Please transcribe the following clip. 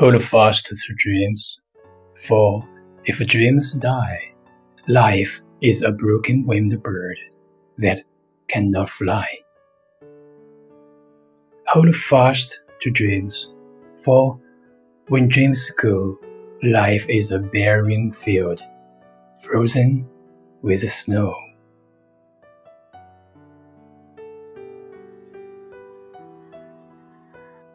Hold fast to dreams, for if dreams die, life is a broken winged bird that cannot fly. Hold fast to dreams, for when dreams go, life is a barren field, frozen with snow.